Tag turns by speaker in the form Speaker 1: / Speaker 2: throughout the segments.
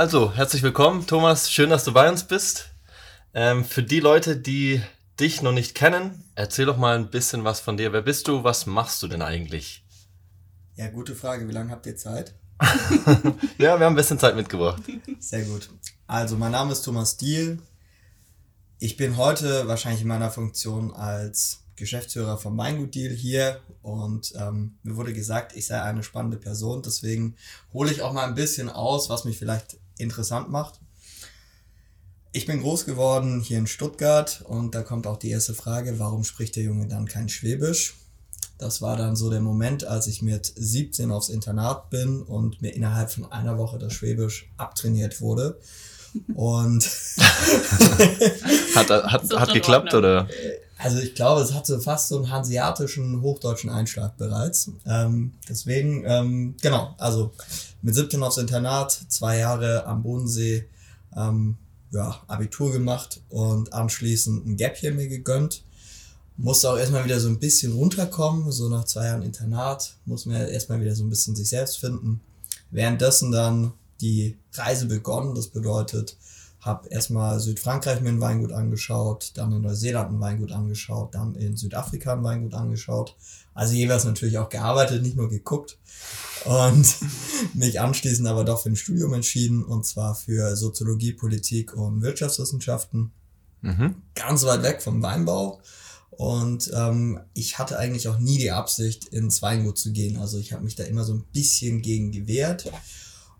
Speaker 1: Also, herzlich willkommen, Thomas. Schön, dass du bei uns bist. Ähm, für die Leute, die dich noch nicht kennen, erzähl doch mal ein bisschen was von dir. Wer bist du? Was machst du denn eigentlich?
Speaker 2: Ja, gute Frage. Wie lange habt ihr Zeit?
Speaker 1: ja, wir haben ein bisschen Zeit mitgebracht.
Speaker 2: Sehr gut. Also, mein Name ist Thomas Diel. Ich bin heute wahrscheinlich in meiner Funktion als Geschäftsführer vom Weingut Deal hier und ähm, mir wurde gesagt, ich sei eine spannende Person. Deswegen hole ich auch mal ein bisschen aus, was mich vielleicht interessant macht. Ich bin groß geworden hier in Stuttgart und da kommt auch die erste Frage, warum spricht der Junge dann kein Schwäbisch? Das war dann so der Moment, als ich mit 17 aufs Internat bin und mir innerhalb von einer Woche das Schwäbisch abtrainiert wurde. Und
Speaker 1: hat hat, hat geklappt oder?
Speaker 2: Also ich glaube, es hatte fast so einen hanseatischen hochdeutschen Einschlag bereits. Ähm, deswegen, ähm, genau, also mit 17 aufs Internat, zwei Jahre am Bodensee, ähm, ja, Abitur gemacht und anschließend ein Gap hier mir gegönnt. Musste auch erstmal wieder so ein bisschen runterkommen, so nach zwei Jahren Internat, muss man erstmal wieder so ein bisschen sich selbst finden. Währenddessen dann die Reise begonnen. Das bedeutet, habe erstmal Südfrankreich mir ein Weingut angeschaut, dann in Neuseeland ein Weingut angeschaut, dann in Südafrika ein Weingut angeschaut. Also jeweils natürlich auch gearbeitet, nicht nur geguckt. Und mich anschließend aber doch für ein Studium entschieden, und zwar für Soziologie, Politik und Wirtschaftswissenschaften. Mhm. Ganz weit weg vom Weinbau. Und ähm, ich hatte eigentlich auch nie die Absicht, ins Weingut zu gehen. Also ich habe mich da immer so ein bisschen gegen gewehrt.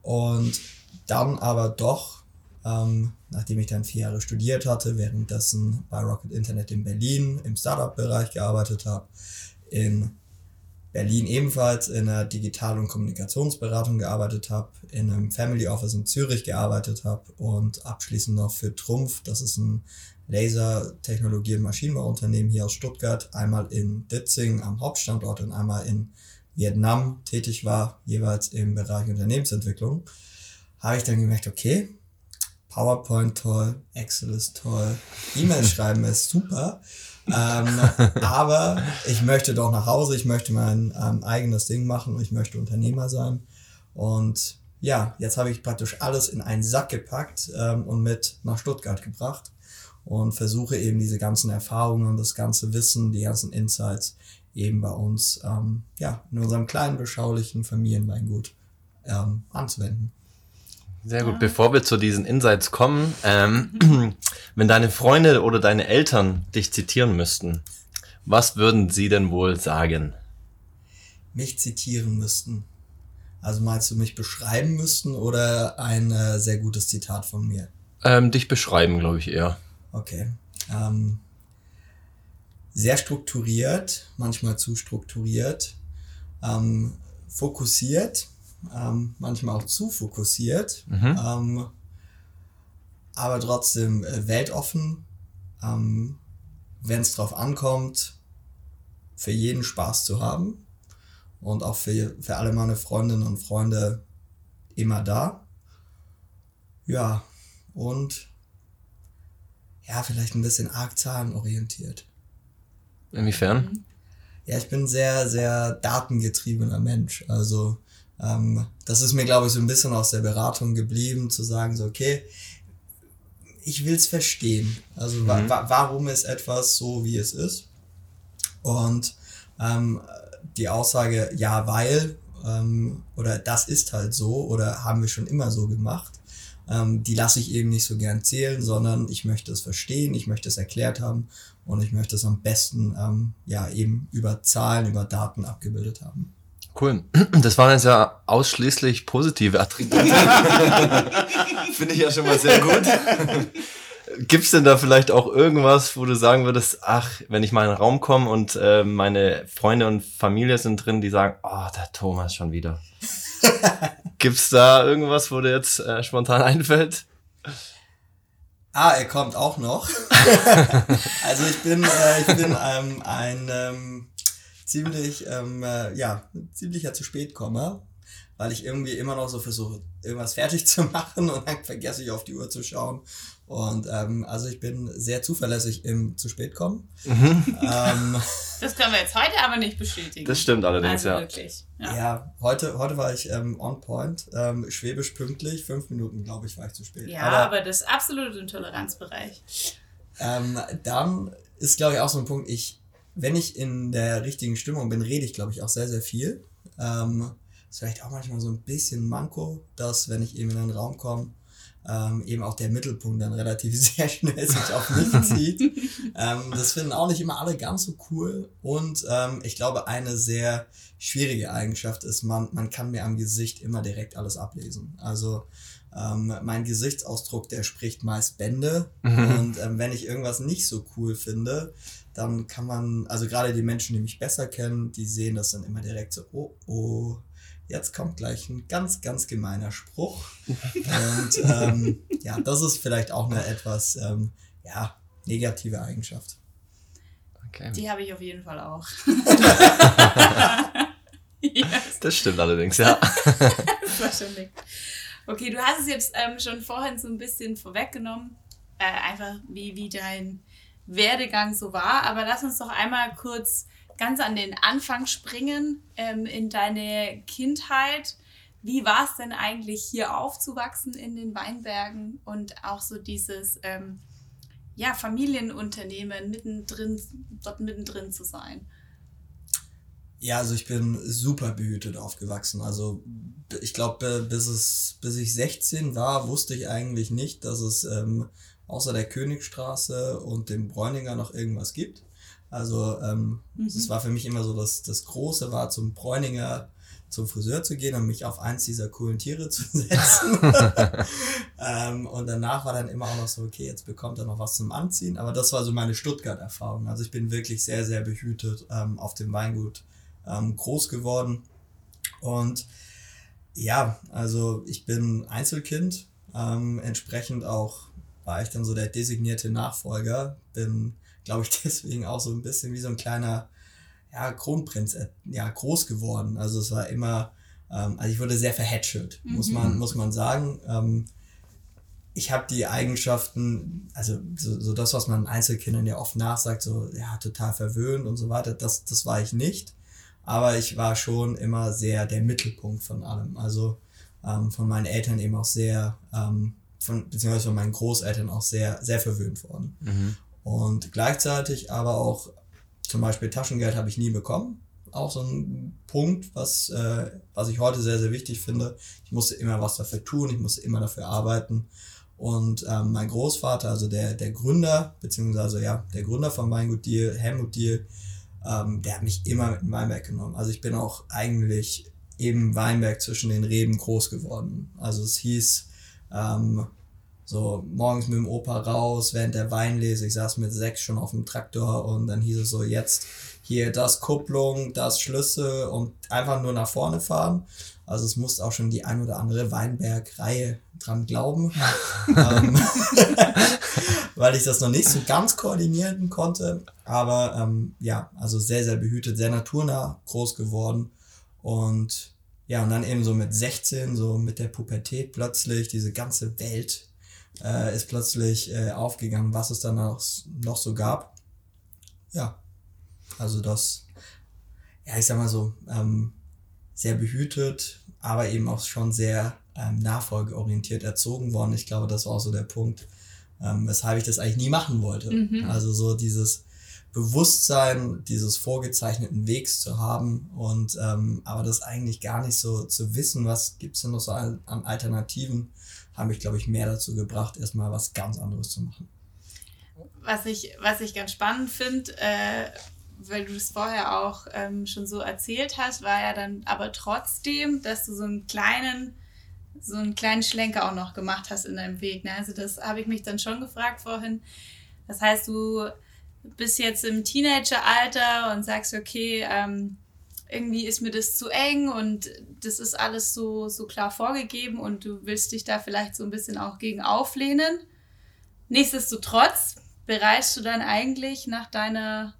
Speaker 2: Und dann aber doch, ähm, nachdem ich dann vier Jahre studiert hatte, währenddessen bei Rocket Internet in Berlin im Startup-Bereich gearbeitet habe, in Berlin ebenfalls in einer Digital- und Kommunikationsberatung gearbeitet habe, in einem Family Office in Zürich gearbeitet habe und abschließend noch für Trumpf, das ist ein Lasertechnologie- und Maschinenbauunternehmen hier aus Stuttgart, einmal in Ditzing am Hauptstandort und einmal in Vietnam tätig war, jeweils im Bereich Unternehmensentwicklung, habe ich dann gemerkt, okay, PowerPoint toll, Excel ist toll, E-Mail schreiben ist super, ähm, aber ich möchte doch nach Hause, ich möchte mein ähm, eigenes Ding machen und ich möchte Unternehmer sein. Und ja, jetzt habe ich praktisch alles in einen Sack gepackt ähm, und mit nach Stuttgart gebracht und versuche eben diese ganzen Erfahrungen, das ganze Wissen, die ganzen Insights eben bei uns ähm, ja, in unserem kleinen, beschaulichen Familienweingut ähm, anzuwenden.
Speaker 1: Sehr gut. Bevor wir zu diesen Insights kommen, ähm, wenn deine Freunde oder deine Eltern dich zitieren müssten, was würden sie denn wohl sagen?
Speaker 2: Mich zitieren müssten. Also meinst du mich beschreiben müssten oder ein äh, sehr gutes Zitat von mir?
Speaker 1: Ähm, dich beschreiben, glaube ich eher.
Speaker 2: Okay. Ähm, sehr strukturiert, manchmal zu strukturiert, ähm, fokussiert, ähm, manchmal auch zu fokussiert, mhm. ähm, aber trotzdem äh, weltoffen, ähm, wenn es drauf ankommt, für jeden Spaß zu haben und auch für, für alle meine Freundinnen und Freunde immer da. Ja, und ja, vielleicht ein bisschen arg zahlenorientiert.
Speaker 1: Inwiefern?
Speaker 2: Ja, ich bin sehr, sehr datengetriebener Mensch. Also ähm, das ist mir, glaube ich, so ein bisschen aus der Beratung geblieben, zu sagen, so, okay, ich will es verstehen. Also mhm. wa wa warum ist etwas so, wie es ist? Und ähm, die Aussage, ja, weil, ähm, oder das ist halt so, oder haben wir schon immer so gemacht, ähm, die lasse ich eben nicht so gern zählen, sondern ich möchte es verstehen, ich möchte es erklärt haben und ich möchte es am besten ähm, ja eben über Zahlen, über Daten abgebildet haben.
Speaker 1: Cool. Das waren jetzt ja ausschließlich positive Attribute. Finde ich ja schon mal sehr gut. Gibt's denn da vielleicht auch irgendwas, wo du sagen würdest, ach, wenn ich mal in den Raum komme und äh, meine Freunde und Familie sind drin, die sagen, oh, der Thomas schon wieder. Gibt's da irgendwas, wo dir jetzt äh, spontan einfällt?
Speaker 2: Ah, er kommt auch noch. also ich bin, äh, ich bin ähm, ein ähm, ziemlich, ähm, äh, ja, ziemlicher zu spät Kommer. weil ich irgendwie immer noch so versuche, irgendwas fertig zu machen und dann vergesse ich auf die Uhr zu schauen. Und ähm, also ich bin sehr zuverlässig im zu spät kommen. Mhm.
Speaker 3: Ähm, das können wir jetzt heute aber nicht bestätigen.
Speaker 1: Das stimmt allerdings, also ja. Wirklich.
Speaker 2: Ja. ja, heute, heute war ich ähm, on point, ähm, schwäbisch pünktlich. Fünf Minuten, glaube ich, war ich zu spät.
Speaker 3: Ja, aber, aber das ist absolut im Toleranzbereich.
Speaker 2: Ähm, dann ist, glaube ich, auch so ein Punkt, ich, wenn ich in der richtigen Stimmung bin, rede ich, glaube ich, auch sehr, sehr viel. Ähm, ist vielleicht auch manchmal so ein bisschen Manko, dass wenn ich eben in einen Raum komme, ähm, eben auch der Mittelpunkt dann relativ sehr schnell sich auf mich zieht. ähm, das finden auch nicht immer alle ganz so cool. Und ähm, ich glaube, eine sehr schwierige Eigenschaft ist, man, man kann mir am Gesicht immer direkt alles ablesen. Also ähm, mein Gesichtsausdruck, der spricht meist Bände. Mhm. Und ähm, wenn ich irgendwas nicht so cool finde, dann kann man, also gerade die Menschen, die mich besser kennen, die sehen das dann immer direkt so, oh, oh, jetzt kommt gleich ein ganz, ganz gemeiner Spruch. Und ähm, ja, das ist vielleicht auch eine etwas ähm, ja, negative Eigenschaft.
Speaker 3: Okay. Die habe ich auf jeden Fall auch.
Speaker 1: yes. Das stimmt allerdings, ja.
Speaker 3: Wahrscheinlich. Okay, du hast es jetzt ähm, schon vorhin so ein bisschen vorweggenommen, äh, einfach wie, wie dein Werdegang so war, aber lass uns doch einmal kurz ganz an den Anfang springen, ähm, in deine Kindheit. Wie war es denn eigentlich hier aufzuwachsen in den Weinbergen und auch so dieses ähm, ja, Familienunternehmen mittendrin, dort mittendrin zu sein?
Speaker 2: Ja, also ich bin super behütet aufgewachsen. Also ich glaube, bis bis ich 16 war, wusste ich eigentlich nicht, dass es ähm, außer der Königstraße und dem Bräuninger noch irgendwas gibt. Also ähm, mhm. das war für mich immer so, dass das Große war, zum Bräuninger zum Friseur zu gehen und mich auf eins dieser coolen Tiere zu setzen. ähm, und danach war dann immer auch noch so, okay, jetzt bekommt er noch was zum Anziehen. Aber das war so meine Stuttgart-Erfahrung. Also ich bin wirklich sehr, sehr behütet ähm, auf dem Weingut ähm, groß geworden. Und ja, also ich bin Einzelkind. Ähm, entsprechend auch war ich dann so der designierte Nachfolger. Bin glaube ich, deswegen auch so ein bisschen wie so ein kleiner ja, Kronprinz äh, ja, groß geworden. Also es war immer, ähm, also ich wurde sehr verhätschelt, mhm. muss, man, muss man sagen. Ähm, ich habe die Eigenschaften, also so, so das, was man Einzelkindern ja oft nachsagt, so ja, total verwöhnt und so weiter, das, das war ich nicht. Aber ich war schon immer sehr der Mittelpunkt von allem. Also ähm, von meinen Eltern eben auch sehr, ähm, von, beziehungsweise von meinen Großeltern auch sehr, sehr verwöhnt worden. Mhm. Und gleichzeitig aber auch zum Beispiel Taschengeld habe ich nie bekommen. Auch so ein Punkt, was, äh, was ich heute sehr, sehr wichtig finde. Ich musste immer was dafür tun, ich musste immer dafür arbeiten. Und ähm, mein Großvater, also der, der Gründer, beziehungsweise ja, der Gründer von Weingut Deal, Helmut Deal, ähm, der hat mich immer mit dem Weinberg genommen. Also ich bin auch eigentlich im Weinberg zwischen den Reben groß geworden. Also es hieß, ähm, so morgens mit dem Opa raus, während der Weinlese. Ich saß mit sechs schon auf dem Traktor und dann hieß es so, jetzt hier das Kupplung, das Schlüssel und einfach nur nach vorne fahren. Also es musste auch schon die ein oder andere Weinberg-Reihe dran glauben, ähm, weil ich das noch nicht so ganz koordinieren konnte. Aber ähm, ja, also sehr, sehr behütet, sehr naturnah groß geworden. Und ja, und dann eben so mit 16, so mit der Pubertät plötzlich diese ganze Welt äh, ist plötzlich äh, aufgegangen, was es dann noch, noch so gab. Ja, also das, ja, ich sag mal so, ähm, sehr behütet, aber eben auch schon sehr ähm, nachfolgeorientiert erzogen worden. Ich glaube, das war auch so der Punkt, ähm, weshalb ich das eigentlich nie machen wollte. Mhm. Also so dieses Bewusstsein dieses vorgezeichneten Wegs zu haben und ähm, aber das eigentlich gar nicht so zu wissen, was gibt's denn noch so an, an Alternativen haben mich, glaube ich, mehr dazu gebracht, erstmal was ganz anderes zu machen.
Speaker 3: Was ich, was ich ganz spannend finde, äh, weil du es vorher auch ähm, schon so erzählt hast, war ja dann aber trotzdem, dass du so einen kleinen, so einen kleinen Schlenker auch noch gemacht hast in deinem Weg. Ne? Also das habe ich mich dann schon gefragt vorhin. Das heißt, du bist jetzt im Teenageralter und sagst, okay, ähm, irgendwie ist mir das zu eng und das ist alles so, so klar vorgegeben und du willst dich da vielleicht so ein bisschen auch gegen auflehnen. Nichtsdestotrotz bereist du dann eigentlich nach deiner,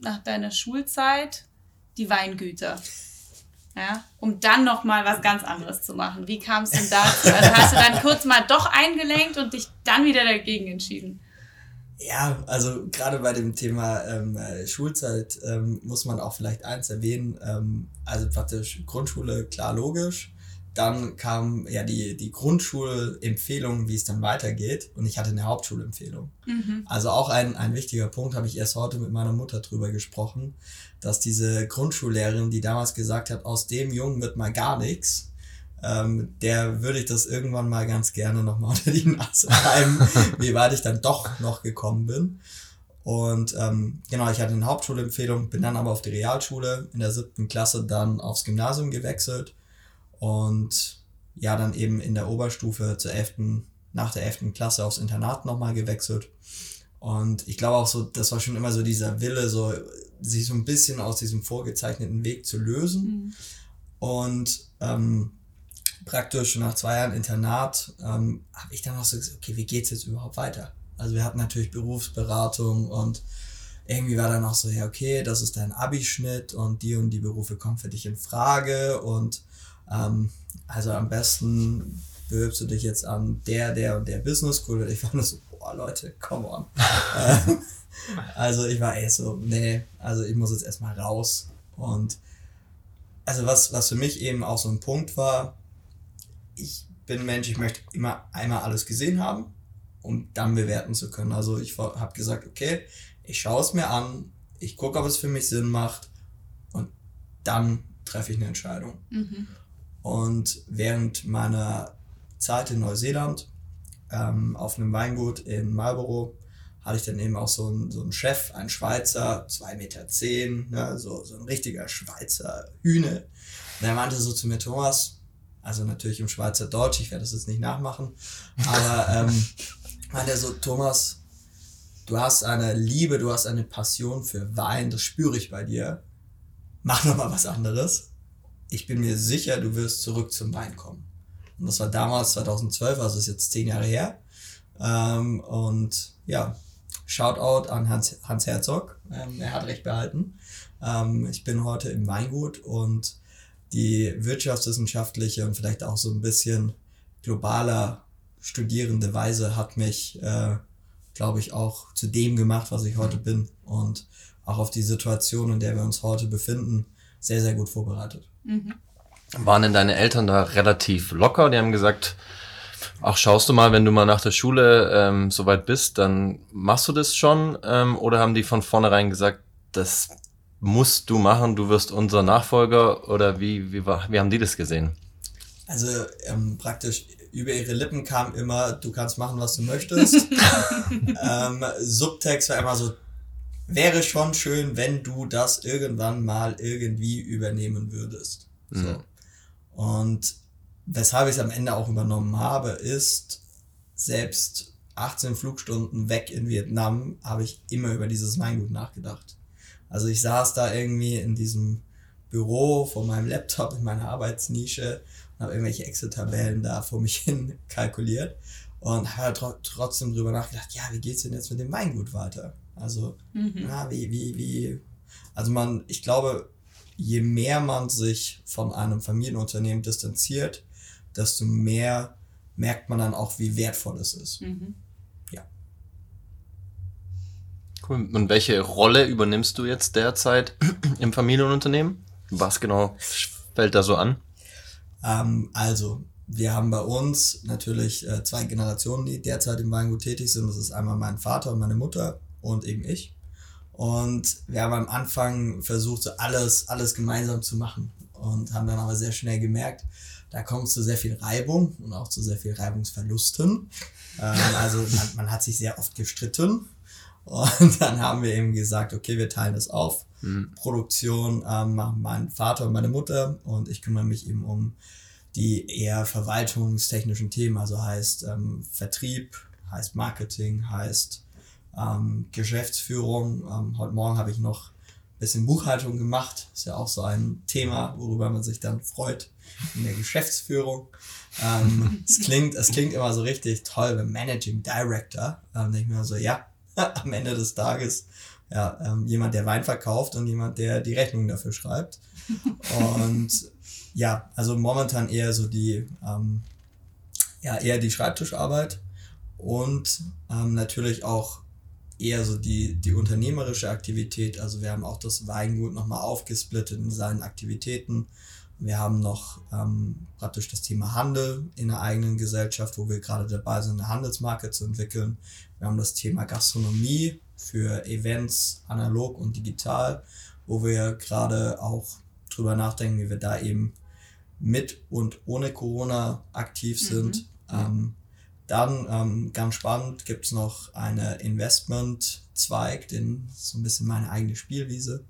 Speaker 3: nach deiner Schulzeit die Weingüter. ja, um dann nochmal was ganz anderes zu machen. Wie kam es denn dazu? Also hast du dann kurz mal doch eingelenkt und dich dann wieder dagegen entschieden?
Speaker 2: Ja, also gerade bei dem Thema ähm, äh, Schulzeit ähm, muss man auch vielleicht eins erwähnen. Ähm, also praktisch Grundschule, klar logisch. Dann kam ja die, die Grundschulempfehlung, wie es dann weitergeht. Und ich hatte eine Hauptschulempfehlung. Mhm. Also auch ein, ein wichtiger Punkt, habe ich erst heute mit meiner Mutter drüber gesprochen, dass diese Grundschullehrerin, die damals gesagt hat, aus dem Jungen wird mal gar nichts, ähm, der würde ich das irgendwann mal ganz gerne nochmal unter die Nase reiben, wie weit ich dann doch noch gekommen bin. Und ähm, genau, ich hatte eine Hauptschulempfehlung, bin dann aber auf die Realschule in der siebten Klasse dann aufs Gymnasium gewechselt und ja, dann eben in der Oberstufe zur elften, nach der elften Klasse aufs Internat nochmal gewechselt. Und ich glaube auch so, das war schon immer so dieser Wille, so sich so ein bisschen aus diesem vorgezeichneten Weg zu lösen. Mhm. Und ähm, praktisch nach zwei Jahren Internat ähm, habe ich dann auch so gesagt, okay, wie geht's jetzt überhaupt weiter? Also wir hatten natürlich Berufsberatung und irgendwie war dann auch so, ja, okay, das ist dein Abischnitt und die und die Berufe kommen für dich in Frage und ähm, also am besten bewirbst du dich jetzt an der, der und der Business School. Und ich war nur so, boah, Leute, come on. also ich war echt so, nee, also ich muss jetzt erstmal raus. Und also was, was für mich eben auch so ein Punkt war, ich bin Mensch, ich möchte immer einmal alles gesehen haben, um dann bewerten zu können. Also ich habe gesagt, okay, ich schaue es mir an, ich gucke, ob es für mich Sinn macht und dann treffe ich eine Entscheidung. Mhm. Und während meiner Zeit in Neuseeland ähm, auf einem Weingut in Marlborough hatte ich dann eben auch so einen, so einen Chef, einen Schweizer, zwei Meter, zehn, ne, so, so ein richtiger Schweizer Hühne. Und der meinte so zu mir, Thomas, also natürlich im Schweizer Deutsch, ich werde das jetzt nicht nachmachen, aber ähm, meinte er so, Thomas, du hast eine Liebe, du hast eine Passion für Wein, das spüre ich bei dir. Mach noch mal was anderes ich bin mir sicher, du wirst zurück zum Wein kommen. Und das war damals 2012, also ist jetzt zehn Jahre her. Ähm, und ja, Shoutout an Hans, Hans Herzog. Ähm, er hat recht behalten. Ähm, ich bin heute im Weingut und die wirtschaftswissenschaftliche und vielleicht auch so ein bisschen globaler studierende Weise hat mich, äh, glaube ich, auch zu dem gemacht, was ich heute bin und auch auf die Situation, in der wir uns heute befinden, sehr, sehr gut vorbereitet. Mhm.
Speaker 1: Waren denn deine Eltern da relativ locker? Die haben gesagt, ach, schaust du mal, wenn du mal nach der Schule ähm, soweit bist, dann machst du das schon? Ähm, oder haben die von vornherein gesagt, das musst du machen, du wirst unser Nachfolger? Oder wie, wie, wie haben die das gesehen?
Speaker 2: Also ähm, praktisch über ihre Lippen kam immer, du kannst machen, was du möchtest. ähm, Subtext war immer so, wäre schon schön, wenn du das irgendwann mal irgendwie übernehmen würdest. Mhm. So. Und weshalb ich es am Ende auch übernommen habe, ist, selbst 18 Flugstunden weg in Vietnam habe ich immer über dieses Weingut nachgedacht. Also ich saß da irgendwie in diesem Büro vor meinem Laptop in meiner Arbeitsnische und habe irgendwelche Excel-Tabellen da vor mich hin kalkuliert und habe tr trotzdem drüber nachgedacht, ja, wie geht's denn jetzt mit dem Weingut weiter? Also, mhm. na, wie, wie, wie, also man, ich glaube, je mehr man sich von einem Familienunternehmen distanziert, desto mehr merkt man dann auch, wie wertvoll es ist. Mhm. Ja.
Speaker 1: Cool. Und welche Rolle übernimmst du jetzt derzeit im Familienunternehmen? Was genau fällt da so an?
Speaker 2: Ähm, also, wir haben bei uns natürlich äh, zwei Generationen, die derzeit im Weingut tätig sind. Das ist einmal mein Vater und meine Mutter und eben ich. Und wir haben am Anfang versucht, so alles, alles gemeinsam zu machen und haben dann aber sehr schnell gemerkt, da kommt zu sehr viel Reibung und auch zu sehr viel Reibungsverlusten. Ähm, also man, man hat sich sehr oft gestritten und dann haben wir eben gesagt, okay, wir teilen das auf. Mhm. Produktion ähm, machen mein Vater und meine Mutter und ich kümmere mich eben um die eher verwaltungstechnischen Themen, also heißt ähm, Vertrieb, heißt Marketing, heißt ähm, Geschäftsführung. Ähm, heute Morgen habe ich noch ein bisschen Buchhaltung gemacht. Ist ja auch so ein Thema, worüber man sich dann freut in der Geschäftsführung. Ähm, es, klingt, es klingt immer so richtig toll, wenn Managing Director. Ähm, denke ich mir so, ja, am Ende des Tages ja, ähm, jemand, der Wein verkauft und jemand, der die Rechnung dafür schreibt. Und ja, also momentan eher so die, ähm, ja, eher die Schreibtischarbeit und ähm, natürlich auch eher so die, die unternehmerische Aktivität. Also wir haben auch das Weingut nochmal aufgesplittet in seinen Aktivitäten. Wir haben noch ähm, praktisch das Thema Handel in der eigenen Gesellschaft, wo wir gerade dabei sind, eine Handelsmarke zu entwickeln. Wir haben das Thema Gastronomie für Events, analog und digital, wo wir gerade auch drüber nachdenken, wie wir da eben mit und ohne Corona aktiv mhm. sind. Mhm. Ähm, dann ähm, ganz spannend gibt es noch eine Investment-Zweig, den so ein bisschen meine eigene Spielwiese.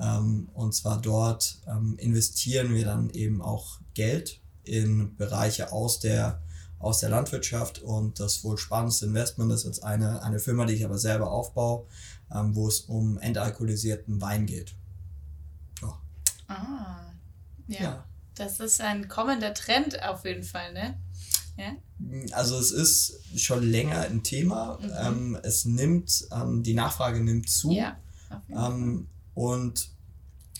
Speaker 2: Ähm, und zwar dort ähm, investieren wir dann eben auch Geld in Bereiche aus der, aus der Landwirtschaft. Und das wohl spannendste Investment ist jetzt eine, eine Firma, die ich aber selber aufbaue, ähm, wo es um entalkoholisierten Wein geht.
Speaker 3: Ja. Ah, ja. ja. Das ist ein kommender Trend auf jeden Fall, ne?
Speaker 2: Ja? Also es ist schon länger ein Thema. Mhm. Es nimmt, die Nachfrage nimmt zu. Ja, und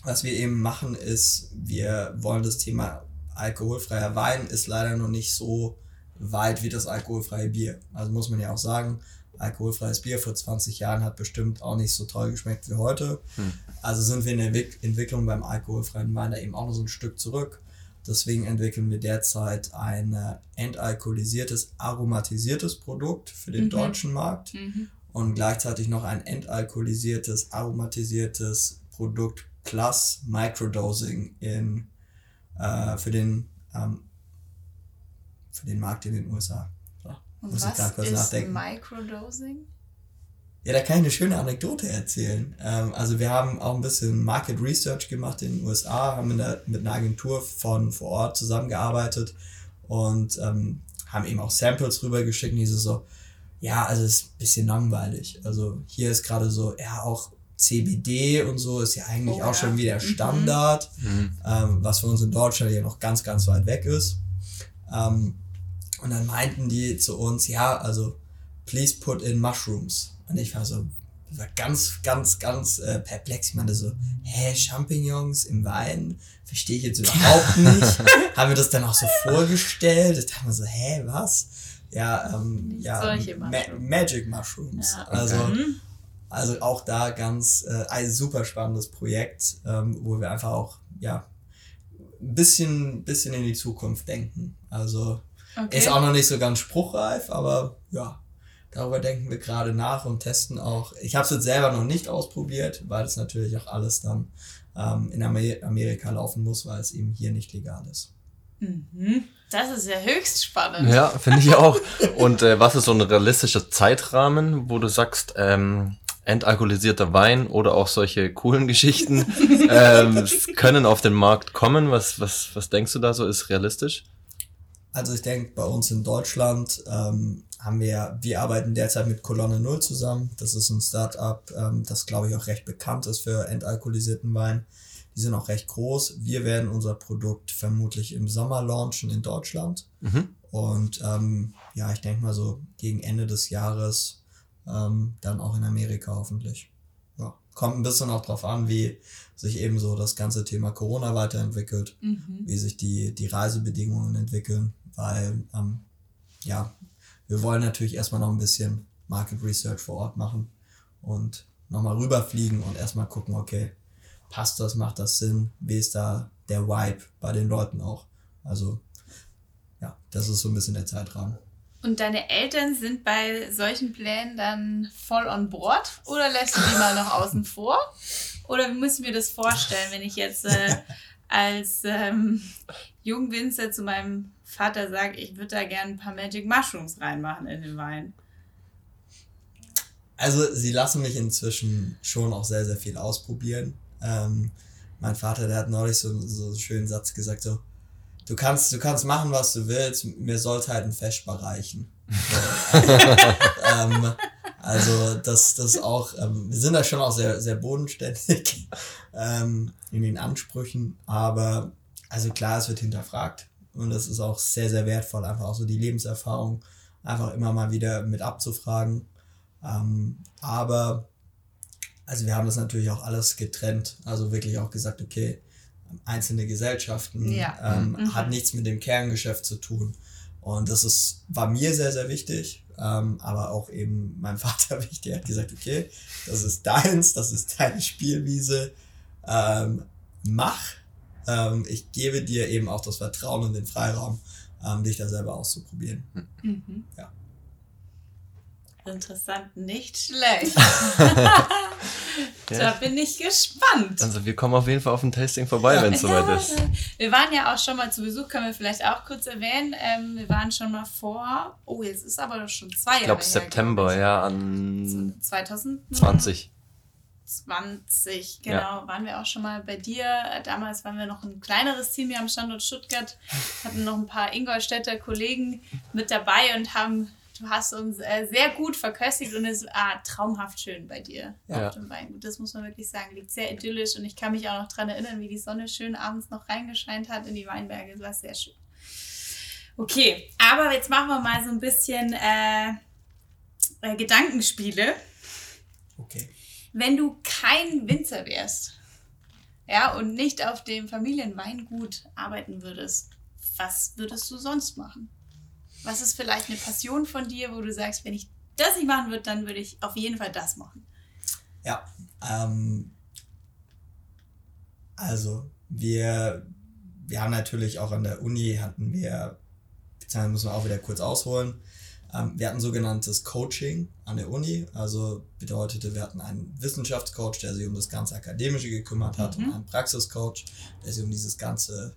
Speaker 2: was wir eben machen ist, wir wollen das Thema alkoholfreier Wein ist leider noch nicht so weit wie das alkoholfreie Bier. Also muss man ja auch sagen, alkoholfreies Bier vor 20 Jahren hat bestimmt auch nicht so toll geschmeckt wie heute. Hm. Also sind wir in der Entwicklung beim alkoholfreien Wein da eben auch noch so ein Stück zurück. Deswegen entwickeln wir derzeit ein äh, entalkoholisiertes, aromatisiertes Produkt für den mhm. deutschen Markt mhm. Und gleichzeitig noch ein entalkoholisiertes, aromatisiertes Produkt plus Microdosing in, äh, für, den, ähm, für den Markt in den USA. So,
Speaker 3: und muss was ich da kurz ist nachdenken. Microdosing?
Speaker 2: Ja, da kann ich eine schöne Anekdote erzählen. Ähm, also wir haben auch ein bisschen Market Research gemacht in den USA, haben der, mit einer Agentur von vor Ort zusammengearbeitet und ähm, haben eben auch Samples rübergeschickt und die so, ja, also es ist ein bisschen langweilig. Also hier ist gerade so, ja, auch CBD und so ist ja eigentlich oh, auch ja. schon wieder mhm. Standard, mhm. ähm, was für uns in Deutschland ja noch ganz, ganz weit weg ist. Ähm, und dann meinten die zu uns, ja, also please put in mushrooms. Und ich war so, war ganz, ganz, ganz äh, perplex. Ich meinte so, hä, Champignons im Wein? Verstehe ich jetzt überhaupt nicht. Haben wir das dann auch so vorgestellt? Ich dachte mir so, hä, was? Ja, ähm, ja, Ma Magic Mushrooms. Ja, okay. Also, also auch da ganz äh, ein super spannendes Projekt, ähm, wo wir einfach auch, ja, ein bisschen, bisschen in die Zukunft denken. Also okay. ist auch noch nicht so ganz spruchreif, aber ja, Darüber denken wir gerade nach und testen auch. Ich habe es jetzt selber noch nicht ausprobiert, weil es natürlich auch alles dann ähm, in Amer Amerika laufen muss, weil es eben hier nicht legal ist.
Speaker 3: Mhm. Das ist ja höchst spannend.
Speaker 1: Ja, finde ich auch. Und äh, was ist so ein realistischer Zeitrahmen, wo du sagst, ähm, entalkoholisierter Wein oder auch solche coolen Geschichten ähm, können auf den Markt kommen? Was, was, was denkst du da so ist realistisch?
Speaker 2: Also ich denke, bei uns in Deutschland ähm, haben wir, wir arbeiten derzeit mit Kolonne Null zusammen. Das ist ein Startup, ähm, das glaube ich auch recht bekannt ist für entalkoholisierten Wein. Die sind auch recht groß. Wir werden unser Produkt vermutlich im Sommer launchen in Deutschland. Mhm. Und ähm, ja, ich denke mal so gegen Ende des Jahres ähm, dann auch in Amerika hoffentlich. Ja. Kommt ein bisschen auch drauf an, wie sich eben so das ganze Thema Corona weiterentwickelt, mhm. wie sich die, die Reisebedingungen entwickeln, weil ähm, ja, wir wollen natürlich erstmal noch ein bisschen Market Research vor Ort machen und nochmal rüberfliegen und erstmal gucken, okay, passt das, macht das Sinn, wie ist da der Vibe bei den Leuten auch. Also ja, das ist so ein bisschen der Zeitrahmen.
Speaker 3: Und deine Eltern sind bei solchen Plänen dann voll on board oder lässt du die mal noch außen vor? Oder wie muss ich mir das vorstellen, wenn ich jetzt äh, als ähm, Jungwinzer zu meinem Vater sagt, ich würde da gerne ein paar Magic Mushrooms reinmachen in den Wein.
Speaker 2: Also sie lassen mich inzwischen schon auch sehr, sehr viel ausprobieren. Ähm, mein Vater, der hat neulich so, so einen schönen Satz gesagt, so, du kannst, du kannst machen, was du willst, mir sollte halt ein Feschbar reichen. also, ähm, also das, das auch, ähm, wir sind da schon auch sehr, sehr bodenständig ähm, in den Ansprüchen, aber also klar, es wird hinterfragt. Und das ist auch sehr, sehr wertvoll, einfach auch so die Lebenserfahrung einfach immer mal wieder mit abzufragen. Ähm, aber, also wir haben das natürlich auch alles getrennt. Also wirklich auch gesagt, okay, einzelne Gesellschaften,
Speaker 3: Ja.
Speaker 2: ähm,
Speaker 3: Mhm.
Speaker 2: hat nichts mit dem Kerngeschäft zu tun. Und das ist, war mir sehr, sehr wichtig, ähm, aber auch eben meinem Vater wichtig. Er hat gesagt, okay, das ist deins, das ist deine Spielwiese, ähm, mach. Ähm, ich gebe dir eben auch das Vertrauen und den Freiraum, ähm, dich da selber auszuprobieren.
Speaker 3: Mhm.
Speaker 2: Ja.
Speaker 3: Interessant, nicht schlecht. Da bin ich gespannt.
Speaker 1: Also wir kommen auf jeden Fall auf ein Tasting vorbei, wenn es soweit ist.
Speaker 3: Wir waren ja auch schon mal zu Besuch, können wir vielleicht auch kurz erwähnen. Ähm, wir waren schon mal vor, oh, jetzt ist aber schon zwei
Speaker 1: Ich
Speaker 3: Jahre
Speaker 1: glaube
Speaker 3: her,
Speaker 1: September,
Speaker 3: glaub ich.
Speaker 1: ja, an
Speaker 3: 2020,
Speaker 1: 20.
Speaker 3: genau, waren wir auch schon mal bei dir. Damals waren wir noch ein kleineres Team hier am Standort Stuttgart, hatten noch ein paar Ingolstädter Kollegen mit dabei und haben, du hast uns äh, sehr gut verköstigt und es war traumhaft schön bei dir
Speaker 1: Ja.
Speaker 3: auf dem Weingut. Das muss man wirklich sagen, liegt sehr idyllisch und ich kann mich auch noch daran erinnern, wie die Sonne schön abends noch reingescheint hat in die Weinberge. Das war sehr schön. Okay, aber jetzt machen wir mal so ein bisschen äh, äh, Gedankenspiele
Speaker 2: Okay.
Speaker 3: wenn du kein Winzer wärst, ja, und nicht auf dem Familienweingut arbeiten würdest, was würdest du sonst machen? Was ist vielleicht eine Passion von dir, wo du sagst, wenn ich das nicht machen würde, dann würde ich auf jeden Fall das machen?
Speaker 2: Ja, ähm, also wir, wir haben natürlich auch an der Uni hatten wir, da müssen wir auch wieder kurz ausholen, ähm, wir hatten sogenanntes Coaching an der Uni, also bedeutete, wir hatten einen Wissenschaftscoach, der sich um das ganze Akademische gekümmert hat
Speaker 3: Mhm.
Speaker 2: und einen Praxiscoach, der sich um dieses ganze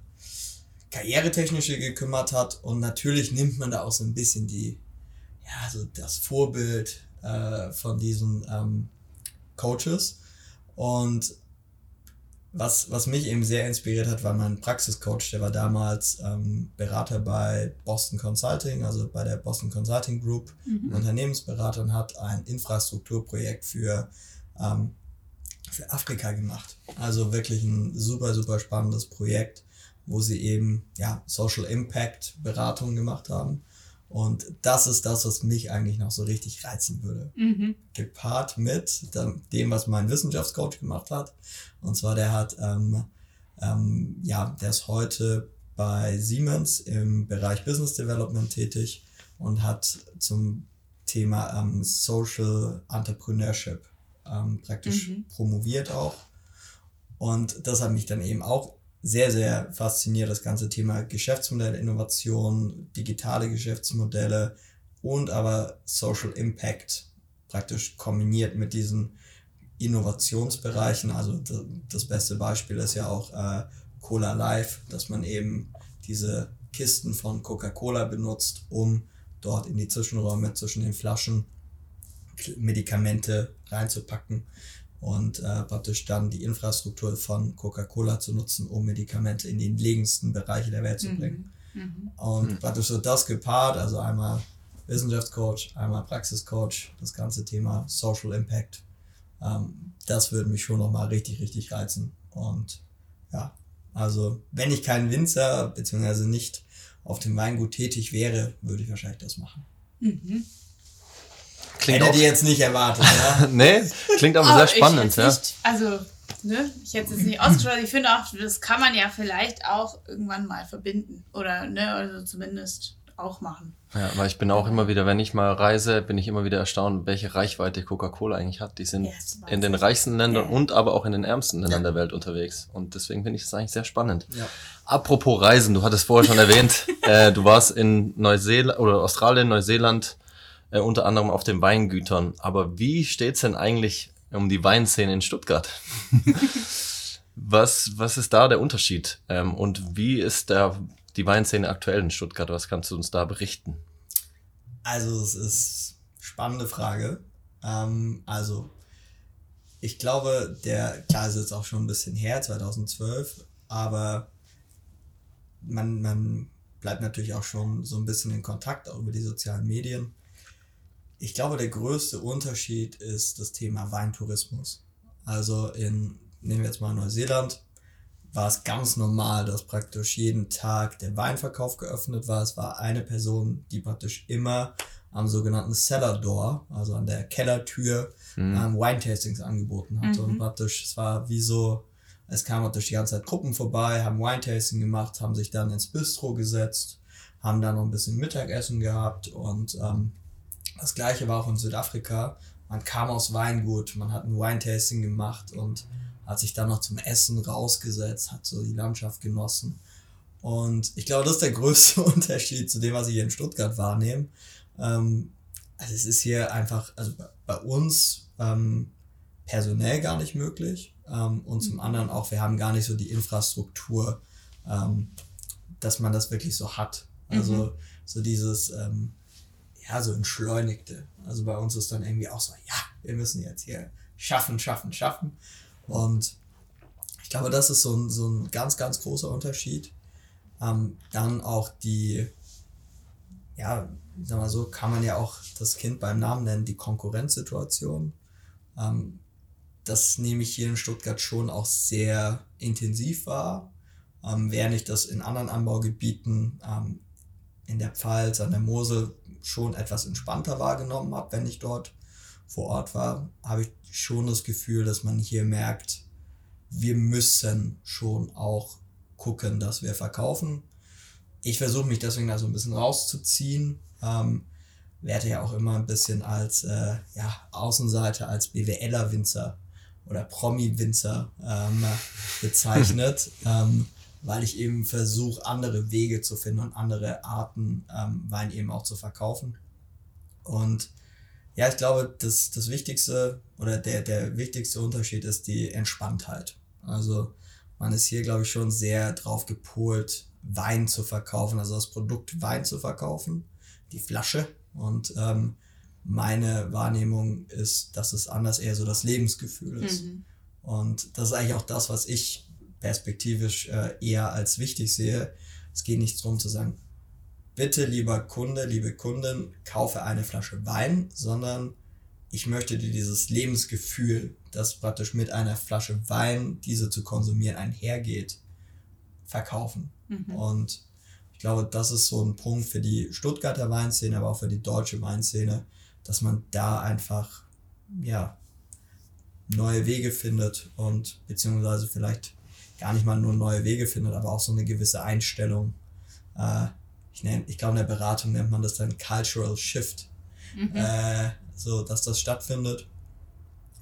Speaker 2: Karrieretechnische gekümmert hat. Und natürlich nimmt man da auch so ein bisschen die, ja, so das Vorbild äh, von diesen ähm, Coaches. Und was, was mich eben sehr inspiriert hat, war mein Praxiscoach, der war damals ähm, Berater bei Boston Consulting, also bei der Boston Consulting Group, Unternehmensberater und hat ein Infrastrukturprojekt für, ähm, für Afrika gemacht. Also wirklich ein super, super spannendes Projekt, wo sie eben ja, Social Impact Beratung gemacht haben. Und das ist das, was mich eigentlich noch so richtig reizen würde
Speaker 3: Mhm.
Speaker 2: gepaart mit dem- was mein Wissenschaftscoach gemacht hat. Und zwar, der hat, ähm, ähm, ja, der ist heute bei Siemens im Bereich Business Development tätig und hat zum Thema ähm, Social Entrepreneurship ähm, praktisch
Speaker 3: Mhm.
Speaker 2: promoviert auch. Und das hat mich dann eben auch sehr, sehr fasziniert, das ganze Thema Geschäftsmodell, Innovation, digitale Geschäftsmodelle und aber Social Impact praktisch kombiniert mit diesen Innovationsbereichen. Also das beste Beispiel ist ja auch äh, Cola Life, dass man eben diese Kisten von Coca-Cola benutzt, um dort in die Zwischenräume zwischen den Flaschen Medikamente reinzupacken und äh, praktisch dann die Infrastruktur von Coca-Cola zu nutzen, um Medikamente in die entlegensten Bereiche der Welt zu bringen.
Speaker 3: Mhm.
Speaker 2: Und praktisch so das gepaart, also einmal Wissenschaftscoach, einmal Praxiscoach, das ganze Thema Social Impact, ähm, das würde mich schon nochmal richtig, richtig reizen. Und ja, also wenn ich kein Winzer beziehungsweise nicht auf dem Weingut tätig wäre, würde ich wahrscheinlich das machen.
Speaker 3: Mhm.
Speaker 1: Klingt
Speaker 2: Hätte
Speaker 1: auch,
Speaker 2: ihr jetzt nicht erwartet, ja?
Speaker 1: nee, klingt aber
Speaker 3: Oh,
Speaker 1: sehr spannend, ja.
Speaker 3: Nicht, also, ne, ich hätte es jetzt nicht ausgeschlossen. Ich finde auch, das kann man ja vielleicht auch irgendwann mal verbinden. Oder, ne, also zumindest auch machen.
Speaker 1: Ja, weil ich bin auch immer wieder, wenn ich mal reise, bin ich immer wieder erstaunt, welche Reichweite Coca-Cola eigentlich hat. Die sind
Speaker 3: ist
Speaker 1: in den reichsten Ländern
Speaker 3: Ja.
Speaker 1: und aber auch in den ärmsten Ländern
Speaker 2: Ja.
Speaker 1: der Welt unterwegs. Und deswegen finde ich das eigentlich sehr spannend.
Speaker 2: Ja.
Speaker 1: Apropos Reisen, du hattest vorher schon erwähnt, äh, du warst in Neuseeland oder Australien, Neuseeland, äh, unter anderem auf den Weingütern. Aber wie steht's denn eigentlich um die Weinszene in Stuttgart? was, was ist da der Unterschied? Ähm, und wie ist der, die Weinszene aktuell in Stuttgart? Was kannst du uns da berichten?
Speaker 2: Also es ist spannende Frage. Ähm, also ich glaube, der, klar ist jetzt auch schon ein bisschen her, 2012, aber man, man bleibt natürlich auch schon so ein bisschen in Kontakt, auch über die sozialen Medien. Ich glaube, der größte Unterschied ist das Thema Weintourismus. Also in, nehmen wir jetzt mal Neuseeland, war es ganz normal, dass praktisch jeden Tag der Weinverkauf geöffnet war. Es war eine Person, die praktisch immer am sogenannten Cellar Door, also an der Kellertür,
Speaker 1: Mhm.
Speaker 2: ähm, Wine-Tastings angeboten hatte.
Speaker 3: Mhm.
Speaker 2: Und praktisch, es war wie so Es kamen durch die ganze Zeit Gruppen vorbei, haben Wine-Tasting gemacht, haben sich dann ins Bistro gesetzt, haben dann noch ein bisschen Mittagessen gehabt und ähm, das gleiche war auch in Südafrika. Man kam aus Weingut, man hat ein Wine-Tasting gemacht und hat sich dann noch zum Essen rausgesetzt, hat so die Landschaft genossen. Und ich glaube, das ist der größte Unterschied zu dem, was ich hier in Stuttgart wahrnehme. Ähm, also es ist hier einfach, also bei uns ähm, personell gar nicht möglich. Ähm, und zum anderen auch, wir haben gar nicht so die Infrastruktur, ähm, dass man das wirklich so hat. Also mhm. so dieses, ähm, ja, so entschleunigte. Also bei uns ist dann irgendwie auch so, ja, wir müssen jetzt hier schaffen, schaffen, schaffen. Und ich glaube, das ist so ein, so ein ganz, ganz großer Unterschied. Ähm, dann auch die, ja, sag mal so, kann man ja auch das Kind beim Namen nennen, die Konkurrenzsituation. Ähm, das nehme ich hier in Stuttgart schon auch sehr intensiv wahr, ähm, während ich das in anderen Anbaugebieten ähm, in der Pfalz, an der Mosel schon etwas entspannter wahrgenommen habe, wenn ich dort vor Ort war, habe ich schon das Gefühl, dass man hier merkt, wir müssen schon auch gucken, dass wir verkaufen. Ich versuche mich deswegen da so ein bisschen rauszuziehen. Ähm, werde ja auch immer ein bisschen als äh, ja, Außenseiter, als BWLer Winzer oder Promi-Winzer ähm, bezeichnet, ähm, weil ich eben versuche, andere Wege zu finden und andere Arten ähm, Wein eben auch zu verkaufen. Und ja, ich glaube, das, das Wichtigste oder der, der wichtigste Unterschied ist die Entspanntheit. Also man ist hier, glaube ich, schon sehr drauf gepolt, Wein zu verkaufen, also das Produkt Wein zu verkaufen, die Flasche. Und ähm, meine Wahrnehmung ist, dass es anders eher so das Lebensgefühl ist. Mhm. Und das ist eigentlich auch das, was ich perspektivisch äh, eher als wichtig sehe. Es geht nicht darum zu sagen, bitte lieber Kunde, liebe Kundin, kaufe eine Flasche Wein, sondern ich möchte dir dieses Lebensgefühl, das praktisch mit einer Flasche Wein, diese zu konsumieren, einhergeht, verkaufen. Mhm. Und ich glaube, das ist so ein Punkt für die Stuttgarter Weinszene, aber auch für die deutsche Weinszene, dass man da einfach, ja, neue Wege findet und beziehungsweise vielleicht gar nicht mal nur neue Wege findet, aber auch so eine gewisse Einstellung. Äh, ich, nenn, ich glaube, in der Beratung nennt man das dann Cultural Shift, mhm. äh, so dass das stattfindet.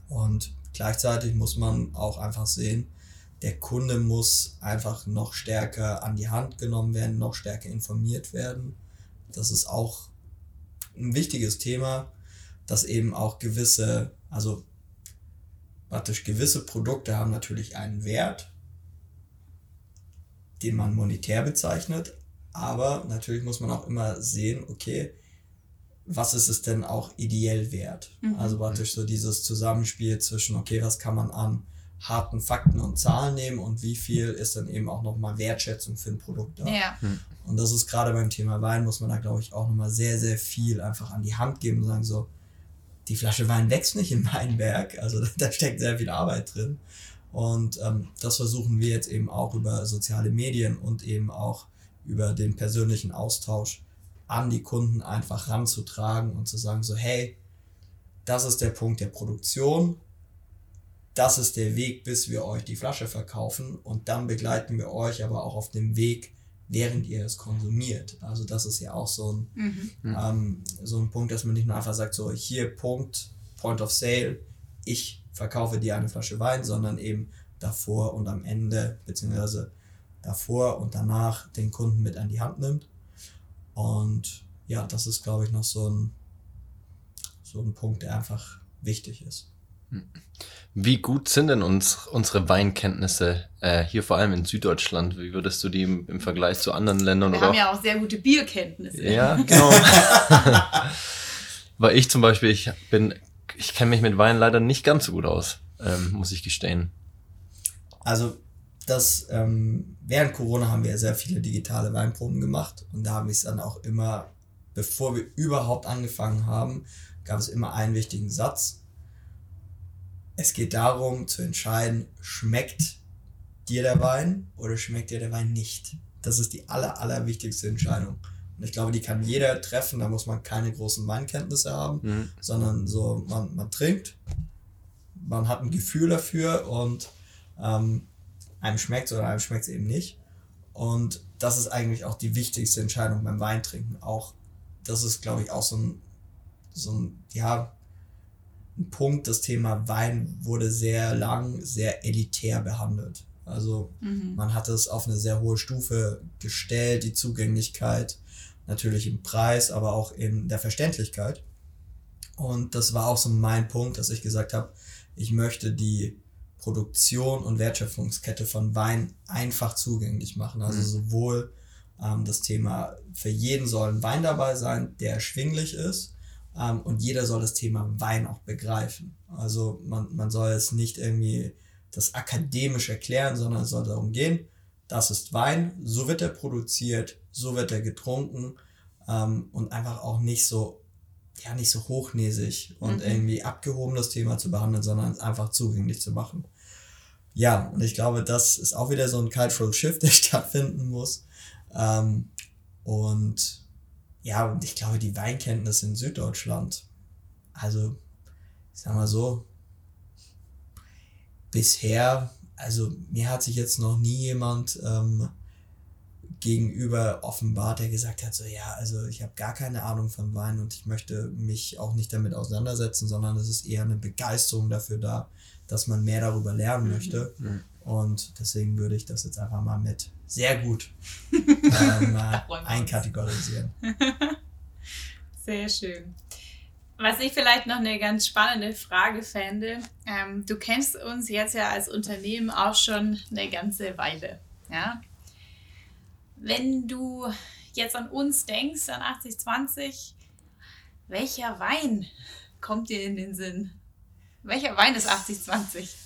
Speaker 2: Und gleichzeitig muss man auch einfach sehen, der Kunde muss einfach noch stärker an die Hand genommen werden, noch stärker informiert werden. Das ist auch ein wichtiges Thema, dass eben auch gewisse, also praktisch gewisse Produkte haben natürlich einen Wert, den man monetär bezeichnet, aber natürlich muss man auch immer sehen, okay, was ist es denn auch ideell wert? Mhm. Also praktisch so dieses Zusammenspiel zwischen, okay, was kann man an harten Fakten und Zahlen nehmen und wie viel ist dann eben auch nochmal Wertschätzung für ein Produkt da. Ja. Hm. Und das ist gerade beim Thema Wein, muss man da glaube ich auch nochmal sehr, sehr viel einfach an die Hand geben und sagen so, die Flasche Wein wächst nicht im Weinberg, also da steckt sehr viel Arbeit drin. Und ähm, das versuchen wir jetzt eben auch über soziale Medien und eben auch über den persönlichen Austausch an die Kunden einfach ranzutragen und zu sagen so, hey, das ist der Punkt der Produktion, das ist der Weg, bis wir euch die Flasche verkaufen und dann begleiten wir euch aber auch auf dem Weg, während ihr es konsumiert. Also das ist ja auch so ein, mhm. ähm, so ein Punkt, dass man nicht nur einfach sagt, so hier Punkt, Point of Sale, ich verkaufe dir eine Flasche Wein, sondern eben davor und am Ende, beziehungsweise davor und danach den Kunden mit an die Hand nimmt. Und ja, das ist, glaube ich, noch so ein, so ein Punkt, der einfach wichtig ist.
Speaker 1: Wie gut sind denn uns, unsere Weinkenntnisse äh, hier vor allem in Süddeutschland? Wie würdest du die im, im Vergleich zu anderen Ländern
Speaker 3: Wir oder haben ja auch sehr gute Bierkenntnisse.
Speaker 1: Ja, genau. Weil ich zum Beispiel, ich bin, ich kenne mich mit Wein leider nicht ganz so gut aus, ähm, muss ich gestehen.
Speaker 2: Also das ähm, während Corona haben wir sehr viele digitale Weinproben gemacht und da habe ich es dann auch immer, bevor wir überhaupt angefangen haben, gab es immer einen wichtigen Satz es geht darum zu entscheiden, schmeckt dir der Wein oder schmeckt dir der Wein nicht. Das ist die aller, aller wichtigste Entscheidung. Und ich glaube, die kann jeder treffen, da muss man keine großen Weinkenntnisse haben, mhm. sondern so, man, man trinkt, man hat ein Gefühl dafür und ähm, einem schmeckt oder einem schmeckt es eben nicht. Und das ist eigentlich auch die wichtigste Entscheidung beim Weintrinken. Auch das ist, glaube ich, auch so ein, so ein, ja, ein Punkt. Das Thema Wein wurde sehr lang, sehr elitär behandelt. Also mhm. man hat es auf eine sehr hohe Stufe gestellt, die Zugänglichkeit, natürlich im Preis, aber auch in der Verständlichkeit. Und das war auch so mein Punkt, dass ich gesagt habe, ich möchte die Produktion und Wertschöpfungskette von Wein einfach zugänglich machen. Also mhm. sowohl ähm, das Thema, für jeden soll ein Wein dabei sein, der erschwinglich ist. Ähm, und jeder soll das Thema Wein auch begreifen. Also man, man soll es nicht irgendwie das akademisch erklären, sondern es soll darum gehen, das ist Wein, so wird er produziert, so wird er getrunken ähm, und einfach auch nicht so ja nicht so hochnäsig und mhm. irgendwie abgehoben das Thema zu behandeln, sondern es einfach zugänglich zu machen. Ja, und ich glaube, das ist auch wieder so ein Cultural Shift, der stattfinden muss. Ähm, und ja, und ich glaube, die Weinkenntnis in Süddeutschland, also, ich sag mal so, bisher, also mir hat sich jetzt noch nie jemand ähm, gegenüber offenbart, der gesagt hat, so ja, also ich habe gar keine Ahnung von Wein und ich möchte mich auch nicht damit auseinandersetzen, sondern es ist eher eine Begeisterung dafür da, dass man mehr darüber lernen mhm. möchte. Mhm. Und deswegen würde ich das jetzt einfach mal mit sehr gut ähm, einkategorisieren.
Speaker 3: Sehr schön. Was ich vielleicht noch eine ganz spannende Frage fände, ähm, du kennst uns jetzt ja als Unternehmen auch schon eine ganze Weile. Ja? Wenn du jetzt an uns denkst, an 8020, welcher Wein kommt dir in den Sinn? Welcher Wein ist 8020?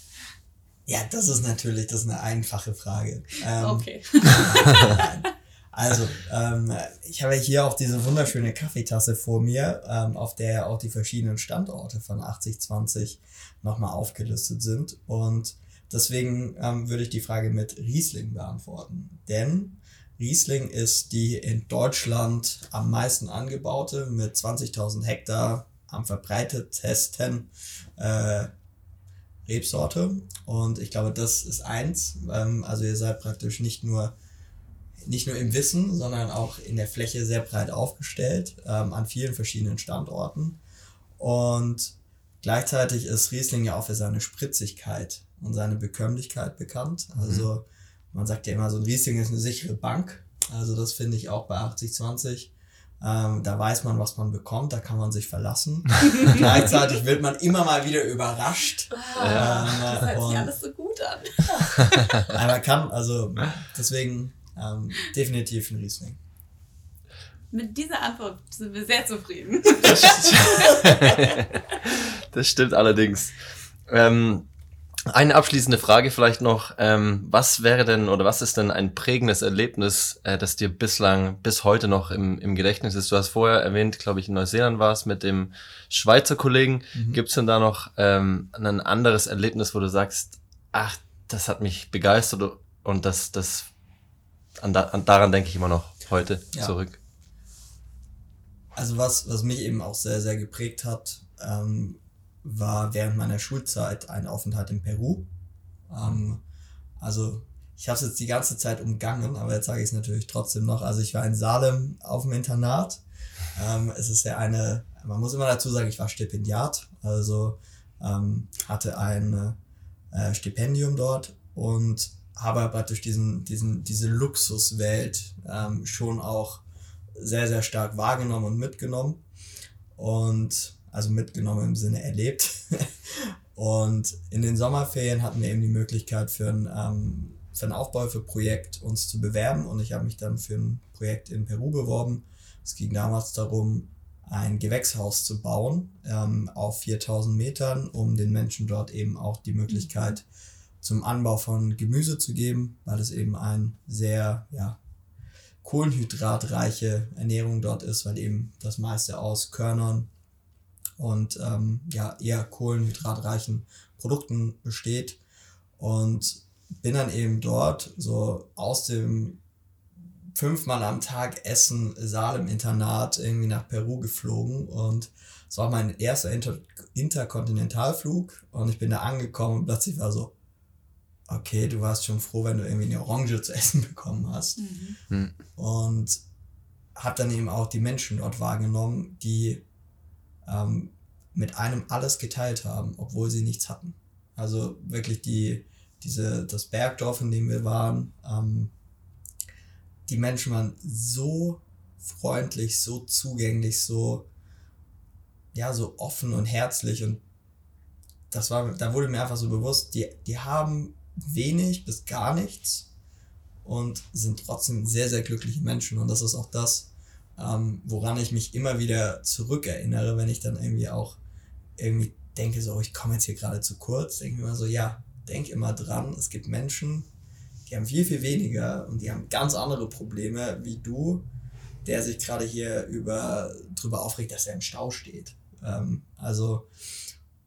Speaker 2: Ja, das ist natürlich, das ist eine einfache Frage. Ähm, okay. also, ähm, ich habe hier auch diese wunderschöne Kaffeetasse vor mir, ähm, auf der auch die verschiedenen Standorte von 8020 nochmal aufgelistet sind. Und deswegen ähm, würde ich die Frage mit Riesling beantworten. Denn Riesling ist die in Deutschland am meisten angebaute mit 20.000 Hektar am verbreitetsten äh, Rebsorte. Und ich glaube, das ist eins. Ähm, also ihr seid praktisch nicht nur nicht nur im Wissen, sondern auch in der Fläche sehr breit aufgestellt, ähm, an vielen verschiedenen Standorten. Und gleichzeitig ist Riesling ja auch für seine Spritzigkeit und seine Bekömmlichkeit bekannt. Also mhm man sagt ja immer, so ein Riesling ist eine sichere Bank. Also das finde ich auch bei 80-20. Ähm, da weiß man, was man bekommt, da kann man sich verlassen. Gleichzeitig wird man immer mal wieder überrascht.
Speaker 3: Ah, ähm, das hört sich alles so gut an.
Speaker 2: aber man kann, also deswegen ähm, definitiv ein Riesling.
Speaker 3: Mit dieser Antwort sind wir sehr zufrieden.
Speaker 1: das stimmt allerdings. Ähm, eine abschließende Frage vielleicht noch. Ähm, was wäre denn oder was ist denn ein prägendes Erlebnis, äh, das dir bislang bis heute noch im, im Gedächtnis ist? Du hast vorher erwähnt, glaube ich, in Neuseeland war es mit dem Schweizer Kollegen. Mhm. Gibt es denn da noch ähm, ein anderes Erlebnis, wo du sagst, ach, das hat mich begeistert und das, das an, an daran denke ich immer noch heute ja. zurück?
Speaker 2: Also was, was mich eben auch sehr, sehr geprägt hat, ähm, war während meiner Schulzeit ein Aufenthalt in Peru. Ähm, also ich habe es jetzt die ganze Zeit umgangen, aber jetzt sage ich es natürlich trotzdem noch. Also ich war in Salem auf dem Internat. Ähm, es ist ja eine, man muss immer dazu sagen, ich war Stipendiat, also ähm, hatte ein äh, Stipendium dort und habe praktisch diesen, diesen, diese Luxuswelt ähm, schon auch sehr, sehr stark wahrgenommen und mitgenommen. Und also mitgenommen im Sinne erlebt. und in den Sommerferien hatten wir eben die Möglichkeit für ein, ähm, für ein Aufbau für Projekt uns zu bewerben und ich habe mich dann für ein Projekt in Peru beworben. Es ging damals darum, ein Gewächshaus zu bauen ähm, auf 4000 Metern, um den Menschen dort eben auch die Möglichkeit zum Anbau von Gemüse zu geben, weil es eben ein sehr ja, kohlenhydratreiche Ernährung dort ist, weil eben das meiste aus Körnern und ähm, ja, eher kohlenhydratreichen Produkten besteht. Und bin dann eben dort so aus dem fünfmal am Tag Essen Salem-Internat irgendwie nach Peru geflogen und es war mein erster Inter Interkontinentalflug und ich bin da angekommen und plötzlich war so, okay, du warst schon froh, wenn du irgendwie eine Orange zu essen bekommen hast. Mhm. Und habe dann eben auch die Menschen dort wahrgenommen, die ähm, mit einem alles geteilt haben, obwohl sie nichts hatten. Also wirklich die, diese, das Bergdorf, in dem wir waren, ähm, die Menschen waren so freundlich, so zugänglich, so, ja, so offen und herzlich und das war, da wurde mir einfach so bewusst, die, die haben wenig bis gar nichts und sind trotzdem sehr, sehr glückliche Menschen und das ist auch das, ähm, woran ich mich immer wieder zurückerinnere, wenn ich dann irgendwie auch irgendwie denke, so, ich komme jetzt hier gerade zu kurz, denke mir immer so, ja, denk immer dran, es gibt Menschen, die haben viel, viel weniger und die haben ganz andere Probleme wie du, der sich gerade hier über, drüber aufregt, dass er im Stau steht. Ähm, also,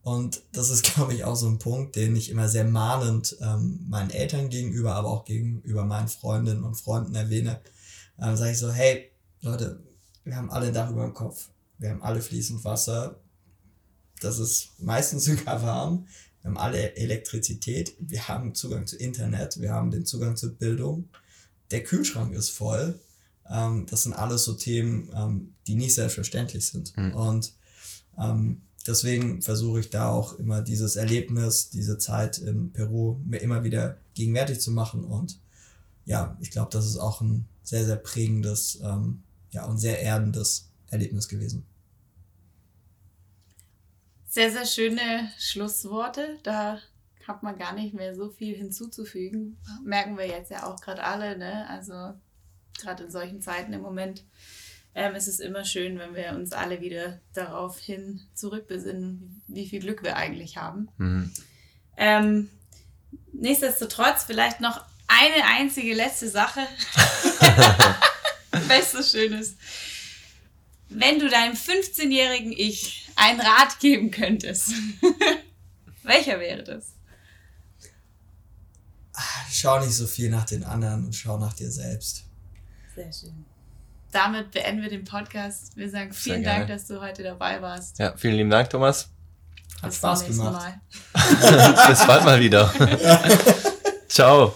Speaker 2: und das ist, glaube ich, auch so ein Punkt, den ich immer sehr mahnend ähm, meinen Eltern gegenüber, aber auch gegenüber meinen Freundinnen und Freunden erwähne. Ähm, sage ich so, hey, Leute, wir haben alle ein Dach über dem Kopf. Wir haben alle fließend Wasser. Das ist meistens sogar warm. Wir haben alle Elektrizität. Wir haben Zugang zu Internet. Wir haben den Zugang zur Bildung. Der Kühlschrank ist voll. Ähm, das sind alles so Themen, ähm, die nicht selbstverständlich sind. Mhm. Und ähm, deswegen versuche ich da auch immer dieses Erlebnis, diese Zeit in Peru mir immer wieder gegenwärtig zu machen. Und ja, ich glaube, das ist auch ein sehr, sehr prägendes ähm, ja, und sehr erdendes Erlebnis gewesen.
Speaker 3: Sehr, sehr schöne Schlussworte. Da hat man gar nicht mehr so viel hinzuzufügen. Merken wir jetzt ja auch gerade alle, ne? Also gerade in solchen Zeiten im Moment ähm, ist es immer schön, wenn wir uns alle wieder darauf hin zurückbesinnen, wie viel Glück wir eigentlich haben. Mhm. Ähm, nichtsdestotrotz vielleicht noch eine einzige letzte Sache. Bestes Schönes. Wenn du deinem 15-jährigen Ich einen Rat geben könntest, welcher wäre das?
Speaker 2: Schau nicht so viel nach den anderen und schau nach dir selbst.
Speaker 3: Sehr schön. Damit beenden wir den Podcast. Wir sagen vielen Dank, dass du heute dabei warst.
Speaker 1: Ja, vielen lieben Dank, Thomas.
Speaker 2: Hat Bis Spaß gemacht.
Speaker 1: Bis bald mal wieder. Ciao.